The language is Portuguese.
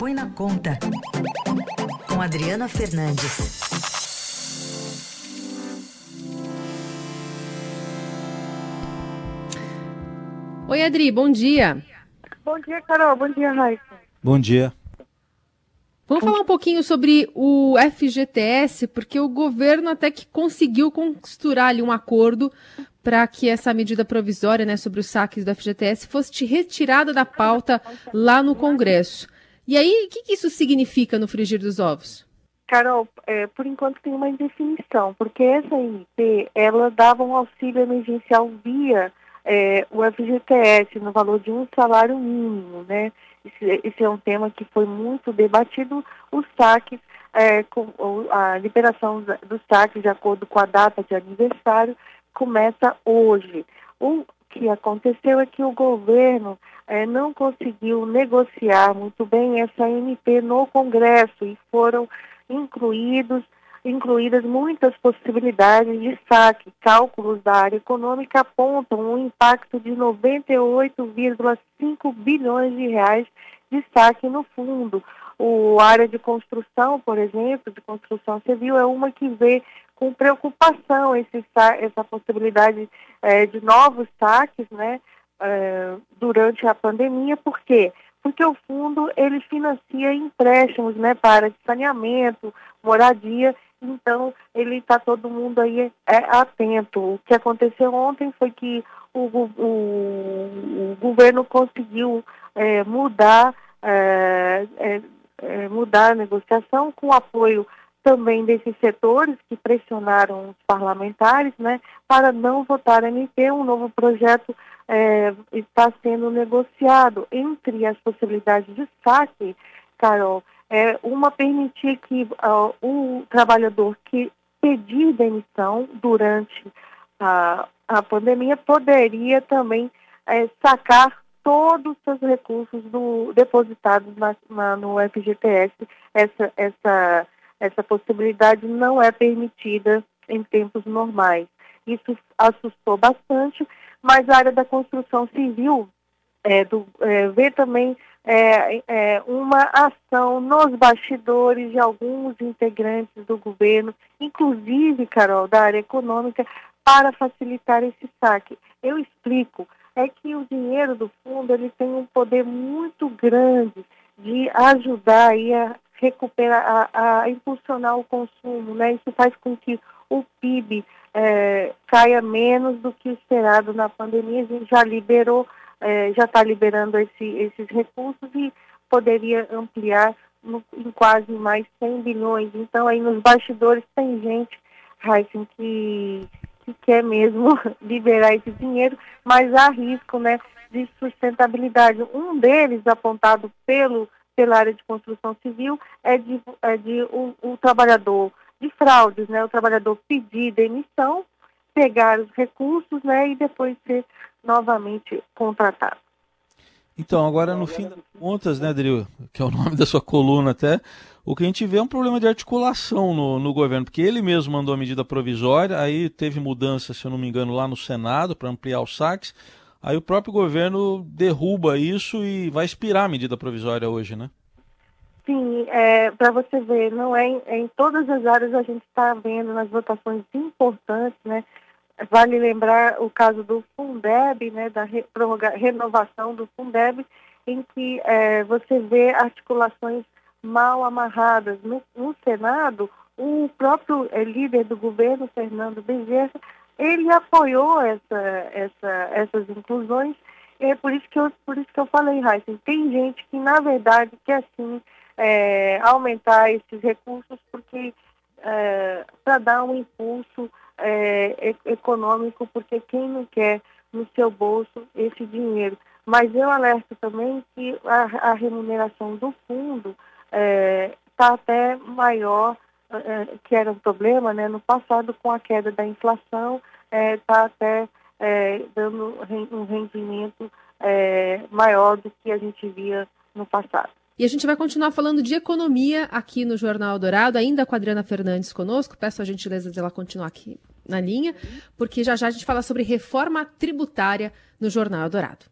Põe na Conta, com Adriana Fernandes. Oi, Adri, bom dia. Bom dia, Carol. Bom dia, Raíssa. Bom dia. Vamos falar um pouquinho sobre o FGTS, porque o governo até que conseguiu costurar ali um acordo para que essa medida provisória né, sobre os saques do FGTS fosse retirada da pauta lá no Congresso. E aí, o que, que isso significa no frigir dos ovos? Carol, é, por enquanto tem uma indefinição, porque essa MP, ela dava um auxílio emergencial via é, o FGTS, no valor de um salário mínimo, né? Esse, esse é um tema que foi muito debatido, os saques, é, com, a liberação dos saques de acordo com a data de aniversário, começa hoje. O que aconteceu é que o governo é, não conseguiu negociar muito bem essa MP no Congresso e foram incluídos incluídas muitas possibilidades de saque. Cálculos da área econômica apontam um impacto de 98,5 bilhões de reais de saque no fundo. O área de construção, por exemplo, de construção civil, é uma que vê com preocupação esse, essa possibilidade é, de novos saques né, é, durante a pandemia, por quê? Porque o fundo ele financia empréstimos né, para saneamento, moradia, então ele está todo mundo aí é, atento. O que aconteceu ontem foi que o, o, o governo conseguiu é, mudar, é, é, mudar a negociação com apoio também desses setores que pressionaram os parlamentares, né, para não votar MP. Um novo projeto é, está sendo negociado entre as possibilidades de saque, Carol, é uma permitir que uh, o trabalhador que pedir demissão durante a, a pandemia poderia também é, sacar todos os seus recursos do, depositados na, na, no FGTS. Essa, essa essa possibilidade não é permitida em tempos normais. Isso assustou bastante, mas a área da construção civil é, do, é, vê também é, é, uma ação nos bastidores de alguns integrantes do governo, inclusive, Carol, da área econômica, para facilitar esse saque. Eu explico, é que o dinheiro do fundo ele tem um poder muito grande de ajudar aí a recuperar, a, a impulsionar o consumo, né? Isso faz com que o PIB é, caia menos do que esperado na pandemia. A gente já liberou, é, já está liberando esse, esses recursos e poderia ampliar no, em quase mais 100 bilhões. Então, aí nos bastidores tem gente, Heisen, que, que quer mesmo liberar esse dinheiro, mas há risco né, de sustentabilidade. Um deles, apontado pelo pela área de construção civil é de, é de o, o trabalhador de fraudes, né? O trabalhador pedir demissão, pegar os recursos, né? E depois ser novamente contratado. Então, agora no fim das contas, né, Adriel, que é o nome da sua coluna até, o que a gente vê é um problema de articulação no, no governo, porque ele mesmo mandou a medida provisória, aí teve mudança, se eu não me engano, lá no Senado para ampliar os saques. Aí o próprio governo derruba isso e vai expirar a medida provisória hoje, né? Sim, é, para você ver, não é em, é em, todas as áreas a gente está vendo nas votações importantes, né? Vale lembrar o caso do Fundeb, né, da re, renovação do Fundeb, em que é, você vê articulações mal amarradas. No, no Senado, o próprio é, líder do governo, Fernando Bezerra, ele apoiou essa, essa, essas inclusões. É por isso que eu, por isso que eu falei, Raíssa, tem gente que, na verdade, quer sim é, aumentar esses recursos porque é, para dar um impulso é, econômico, porque quem não quer no seu bolso esse dinheiro. Mas eu alerto também que a, a remuneração do fundo está é, até maior que era um problema né, no passado com a queda da inflação, está é, tá até é, dando um rendimento é, maior do que a gente via no passado. E a gente vai continuar falando de economia aqui no Jornal Dourado, ainda com a Adriana Fernandes conosco. Peço a gentileza de ela continuar aqui na linha, porque já já a gente fala sobre reforma tributária no Jornal Dourado.